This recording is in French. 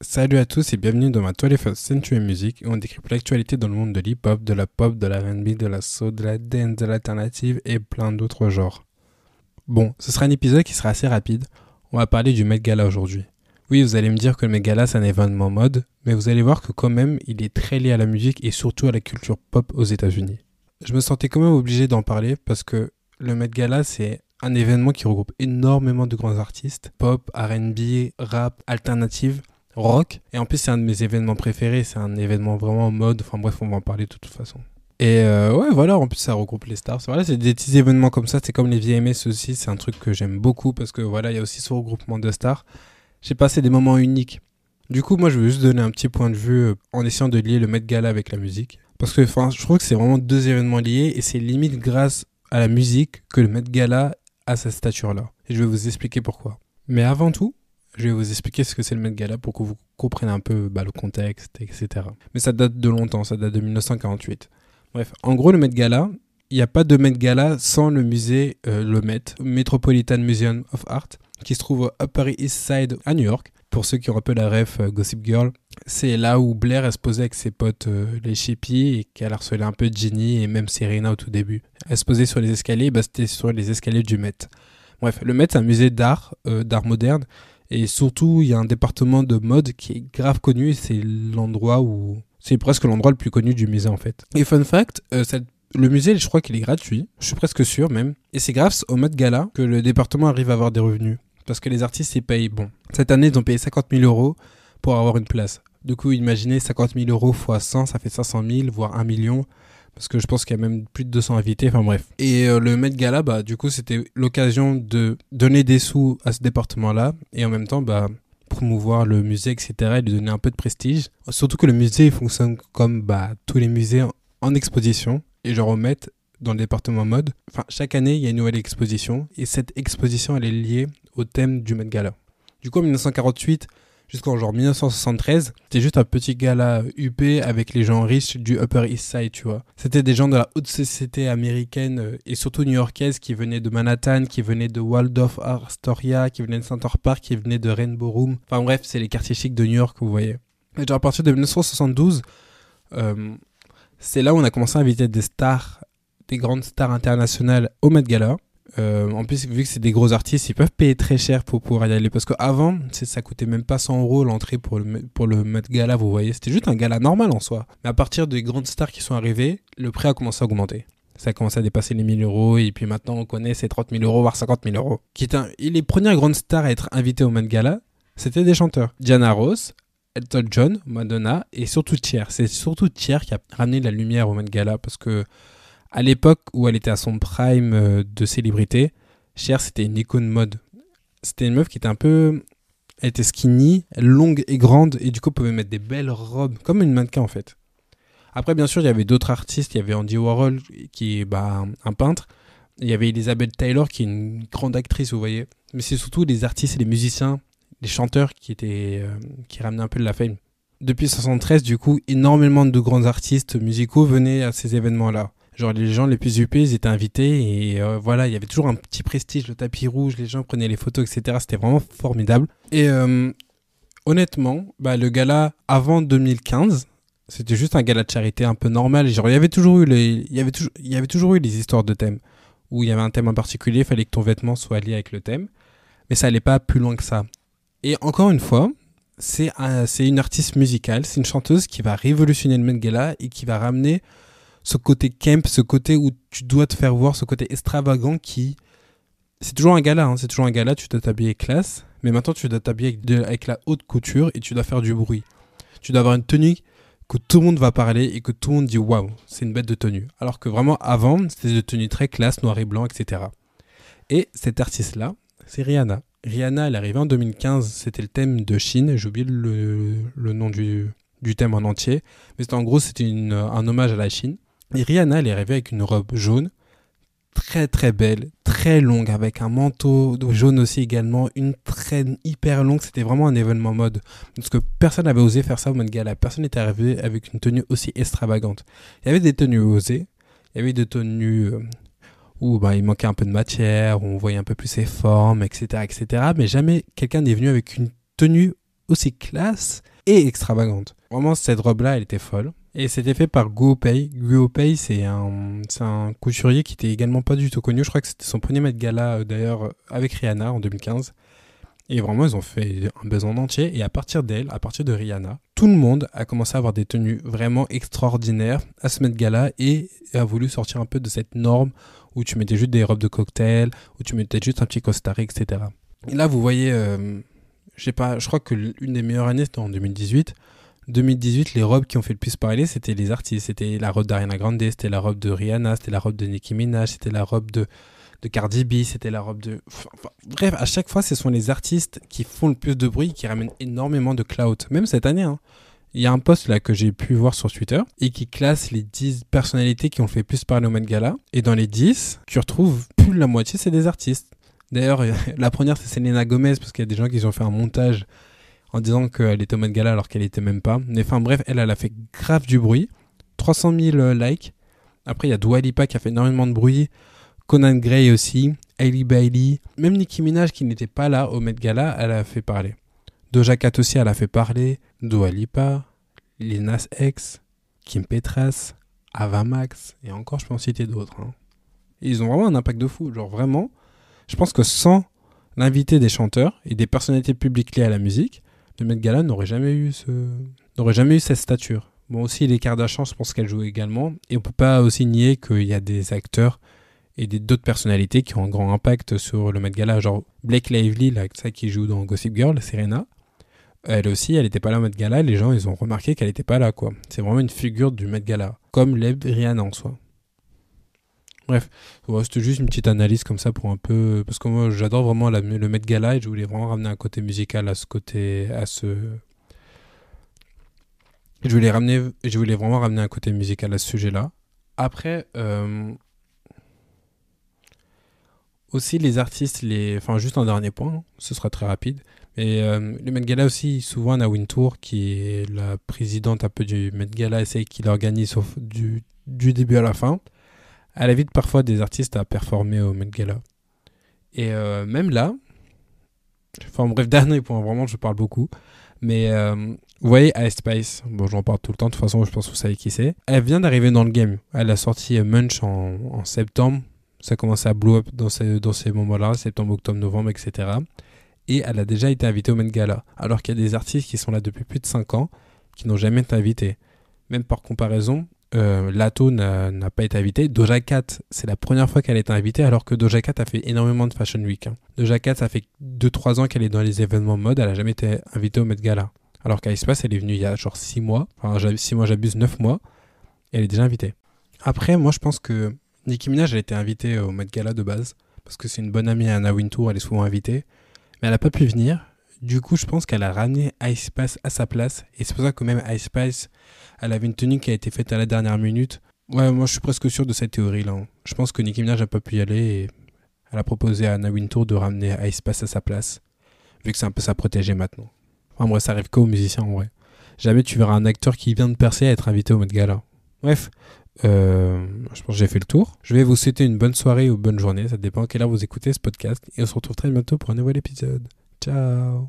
Salut à tous et bienvenue dans ma 21st Century Music où on décrypte l'actualité dans le monde de l'hip-hop, de la pop, de la R&B, de la soul, de la dance, de l'alternative et plein d'autres genres. Bon, ce sera un épisode qui sera assez rapide. On va parler du Met Gala aujourd'hui. Oui, vous allez me dire que le Met Gala c'est un événement mode, mais vous allez voir que quand même il est très lié à la musique et surtout à la culture pop aux États-Unis. Je me sentais quand même obligé d'en parler parce que le Met Gala c'est un événement qui regroupe énormément de grands artistes, pop, R&B, rap, alternative rock. Et en plus, c'est un de mes événements préférés. C'est un événement vraiment en mode. Enfin bref, on va en parler de toute façon. Et euh, ouais, voilà, en plus, ça regroupe les stars. Voilà, c'est des petits événements comme ça. C'est comme les VMS aussi. C'est un truc que j'aime beaucoup parce que voilà, il y a aussi ce regroupement de stars. J'ai passé des moments uniques. Du coup, moi, je veux juste donner un petit point de vue euh, en essayant de lier le Met Gala avec la musique. Parce que je trouve que c'est vraiment deux événements liés et c'est limite grâce à la musique que le Met Gala a cette stature-là. Et je vais vous expliquer pourquoi. Mais avant tout, je vais vous expliquer ce que c'est le Met Gala pour que vous compreniez un peu bah, le contexte, etc. Mais ça date de longtemps, ça date de 1948. Bref, en gros, le Met Gala, il n'y a pas de Met Gala sans le musée euh, le Met, Metropolitan Museum of Art, qui se trouve au Upper East Side à New York. Pour ceux qui ont un peu la ref euh, Gossip Girl, c'est là où Blair est posait avec ses potes euh, les Chippy et qu'elle harcelait un peu Ginny et même Serena au tout début. Elle se posait sur les escaliers, bah, c'était sur les escaliers du Met. Bref, le Met, c'est un musée d'art, d'art moderne, et surtout, il y a un département de mode qui est grave connu. C'est l'endroit où. C'est presque l'endroit le plus connu du musée en fait. Et fun fact, euh, le musée, je crois qu'il est gratuit. Je suis presque sûr même. Et c'est grâce au Met Gala que le département arrive à avoir des revenus. Parce que les artistes, ils payent. Bon, cette année, ils ont payé 50 000 euros pour avoir une place. Du coup, imaginez 50 000 euros x 100, ça fait 500 000, voire 1 million parce que je pense qu'il y a même plus de 200 invités, enfin bref. Et euh, le Met Gala, bah, du coup, c'était l'occasion de donner des sous à ce département-là, et en même temps, bah, promouvoir le musée, etc., et lui donner un peu de prestige. Surtout que le musée fonctionne comme bah, tous les musées en, exposition, et je remets dans le département mode. Enfin, chaque année, il y a une nouvelle exposition, et cette exposition, elle est liée au thème du Met Gala. Du coup, en 1948, jusqu'en genre 1973, c'était juste un petit gala UP avec les gens riches du Upper East Side, tu vois. C'était des gens de la haute société américaine euh, et surtout new-yorkaise qui venaient de Manhattan, qui venaient de Waldorf Astoria, qui venaient de Center Park, qui venaient de Rainbow Room. Enfin bref, c'est les quartiers chics de New York, vous voyez. Et genre à partir de 1972, euh, c'est là où on a commencé à inviter des stars, des grandes stars internationales au Met Gala. Euh, en plus, vu que c'est des gros artistes, ils peuvent payer très cher pour pouvoir y aller. Parce qu'avant, ça coûtait même pas 100 euros l'entrée pour le, pour le Gala, vous voyez. C'était juste un gala normal en soi. Mais à partir des grandes stars qui sont arrivées, le prix a commencé à augmenter. Ça a commencé à dépasser les 1000 euros. Et puis maintenant, on connaît ces 30 000 euros, voire 50 000 euros. Qui est un... Les premières grandes stars à être invitées au Met Gala, c'était des chanteurs. Diana Ross, Elton John, Madonna et surtout Cher. C'est surtout Cher qui a ramené la lumière au Met Gala parce que à l'époque où elle était à son prime euh, de célébrité, Cher, c'était une icône mode. C'était une meuf qui était un peu. Elle était skinny, longue et grande, et du coup, pouvait mettre des belles robes, comme une mannequin en fait. Après, bien sûr, il y avait d'autres artistes. Il y avait Andy Warhol, qui est bah, un peintre. Il y avait Elizabeth Taylor, qui est une grande actrice, vous voyez. Mais c'est surtout les artistes et les musiciens, les chanteurs qui, étaient, euh, qui ramenaient un peu de la fame. Depuis 1973, du coup, énormément de grands artistes musicaux venaient à ces événements-là. Genre les gens les plus UP, ils étaient invités et euh, voilà, il y avait toujours un petit prestige, le tapis rouge, les gens prenaient les photos, etc. C'était vraiment formidable. Et euh, honnêtement, bah, le gala avant 2015, c'était juste un gala de charité un peu normal. Genre il y avait toujours eu les, il y avait toujours, il y avait toujours eu les histoires de thèmes où il y avait un thème en particulier, il fallait que ton vêtement soit lié avec le thème, mais ça allait pas plus loin que ça. Et encore une fois, c'est c'est une artiste musicale, c'est une chanteuse qui va révolutionner le Met Gala et qui va ramener ce côté camp, ce côté où tu dois te faire voir, ce côté extravagant qui. C'est toujours un gala, hein, c'est toujours un gala, tu dois t'habiller classe, mais maintenant tu dois t'habiller avec, avec, la haute couture et tu dois faire du bruit. Tu dois avoir une tenue que tout le monde va parler et que tout le monde dit waouh, c'est une bête de tenue. Alors que vraiment avant, c'était des tenues très classe, noir et blanc, etc. Et cet artiste-là, c'est Rihanna. Rihanna, elle est arrivée en 2015, c'était le thème de Chine, j'ai oublié le, nom du, du thème en entier, mais en gros c'était un hommage à la Chine. Et Rihanna, elle est arrivée avec une robe jaune, très très belle, très longue, avec un manteau jaune aussi également, une traîne hyper longue. C'était vraiment un événement mode. Parce que personne n'avait osé faire ça au Met Gala. Personne n'était arrivé avec une tenue aussi extravagante. Il y avait des tenues osées, il y avait des tenues euh, où bah, il manquait un peu de matière, où on voyait un peu plus ses formes, etc. etc. mais jamais quelqu'un n'est venu avec une tenue aussi classe et extravagante. Vraiment, cette robe-là, elle était folle. Et c'était fait par Guo Pei. Guo Pei, c'est un, un couturier qui était également pas du tout connu. Je crois que c'était son premier Met Gala, euh, d'ailleurs, avec Rihanna en 2015. Et vraiment, ils ont fait un besoin entier. Et à partir d'elle, à partir de Rihanna, tout le monde a commencé à avoir des tenues vraiment extraordinaires à ce Met Gala et a voulu sortir un peu de cette norme où tu mettais juste des robes de cocktail, où tu mettais juste un petit costard, etc. Et là, vous voyez, euh, pas, je crois que l'une des meilleures années c'était en 2018. 2018, les robes qui ont fait le plus parler, c'était les artistes. C'était la robe d'Ariana Grande, c'était la robe de Rihanna, c'était la robe de Nicki Minaj, c'était la robe de, de Cardi B, c'était la robe de... Bref, à chaque fois, ce sont les artistes qui font le plus de bruit, qui ramènent énormément de clout. Même cette année, hein. Il y a un post là que j'ai pu voir sur Twitter et qui classe les 10 personnalités qui ont fait plus parler au Met Gala. Et dans les 10, tu retrouves plus de la moitié, c'est des artistes. D'ailleurs, la première, c'est Selena Gomez, parce qu'il y a des gens qui ont fait un montage en disant qu'elle était au Met Gala alors qu'elle était même pas. Mais enfin bref, elle, elle a fait grave du bruit. 300 000 likes. Après, il y a Dua Lipa qui a fait énormément de bruit. Conan Gray aussi. Hailey Bailey. Même Nicki Minaj qui n'était pas là au Met Gala, elle a fait parler. Doja Cat aussi, elle a fait parler. Dua Lipa. Lil X. Kim Petras. Ava Max. Et encore, je peux en citer d'autres. Hein. Ils ont vraiment un impact de fou. Genre vraiment, je pense que sans l'invité des chanteurs et des personnalités publiques liées à la musique, le Met Gala n'aurait jamais eu ce, n'aurait jamais eu cette stature. Bon aussi les Kardashians, je pense qu'elles jouent également, et on peut pas aussi nier qu'il y a des acteurs et d'autres personnalités qui ont un grand impact sur le Met Gala, genre Blake Lively, là, qui joue dans Gossip Girl, Serena. Elle aussi, elle n'était pas là au Met Gala, les gens ils ont remarqué qu'elle n'était pas là quoi. C'est vraiment une figure du Met Gala, comme l'est Rihanna en soi. Bref, c'était juste une petite analyse comme ça pour un peu. Parce que moi, j'adore vraiment le Met Gala et je voulais vraiment ramener un côté musical à ce côté. à ce. Je voulais, ramener, je voulais vraiment ramener un côté musical à ce sujet-là. Après, euh, aussi les artistes, les, enfin juste un dernier point, ce sera très rapide. Mais euh, le Met Gala aussi, souvent Anna Wintour, qui est la présidente un peu du Met Gala, essaye qu'il organise du, du début à la fin elle invite parfois des artistes à performer au Met Gala. Et euh, même là, enfin bref, dernier point, vraiment, je parle beaucoup. Mais euh, vous voyez Ice Spice, bon j'en parle tout le temps, de toute façon je pense que vous savez qui c'est. Elle vient d'arriver dans le game. Elle a sorti Munch en, septembre. Ça a commencé à blow up dans ces, dans ces moments-là, septembre, octobre, novembre, etc. Et elle a déjà été invitée au Met Gala. Alors qu'il y a des artistes qui sont là depuis plus de 5 ans qui n'ont jamais été invités. Même par comparaison, euh, Lato n'a pas été invité. Doja Cat, c'est la première fois qu'elle est invitée, alors que Doja Cat a fait énormément de Fashion Week. Hein. Doja Cat, ça fait 2-3 ans qu'elle est dans les événements mode, elle a jamais été invitée au Met Gala. Alors qu'à Espace, elle est venue il y a genre 6 mois, enfin 6 mois j'abuse, 9 mois, et elle est déjà invitée. Après, moi je pense que Nicki Minaj, a été invitée au Met Gala de base, parce que c'est une bonne amie à Anna Wintour, elle est souvent invitée, mais elle n'a pas pu venir. Du coup, je pense qu'elle a ramené Ice Spice à sa place, et c'est pour ça que même Ice Spice elle avait une tenue qui a été faite à la dernière minute. Ouais, moi je suis presque sûr de cette théorie-là. Je pense que Nicki Minaj n'a pas pu y aller et elle a proposé à Anna Wintour de ramener Ice Pass à sa place, vu que c'est un peu sa protégée maintenant. Enfin bref, ça arrive qu'aux musiciens en vrai. Jamais tu verras un acteur qui vient de percer être invité au mode gala. Bref, euh, je pense que j'ai fait le tour. Je vais vous souhaiter une bonne soirée ou bonne journée, ça dépend à quelle heure vous écoutez ce podcast, et on se retrouve très bientôt pour un nouvel épisode. Ciao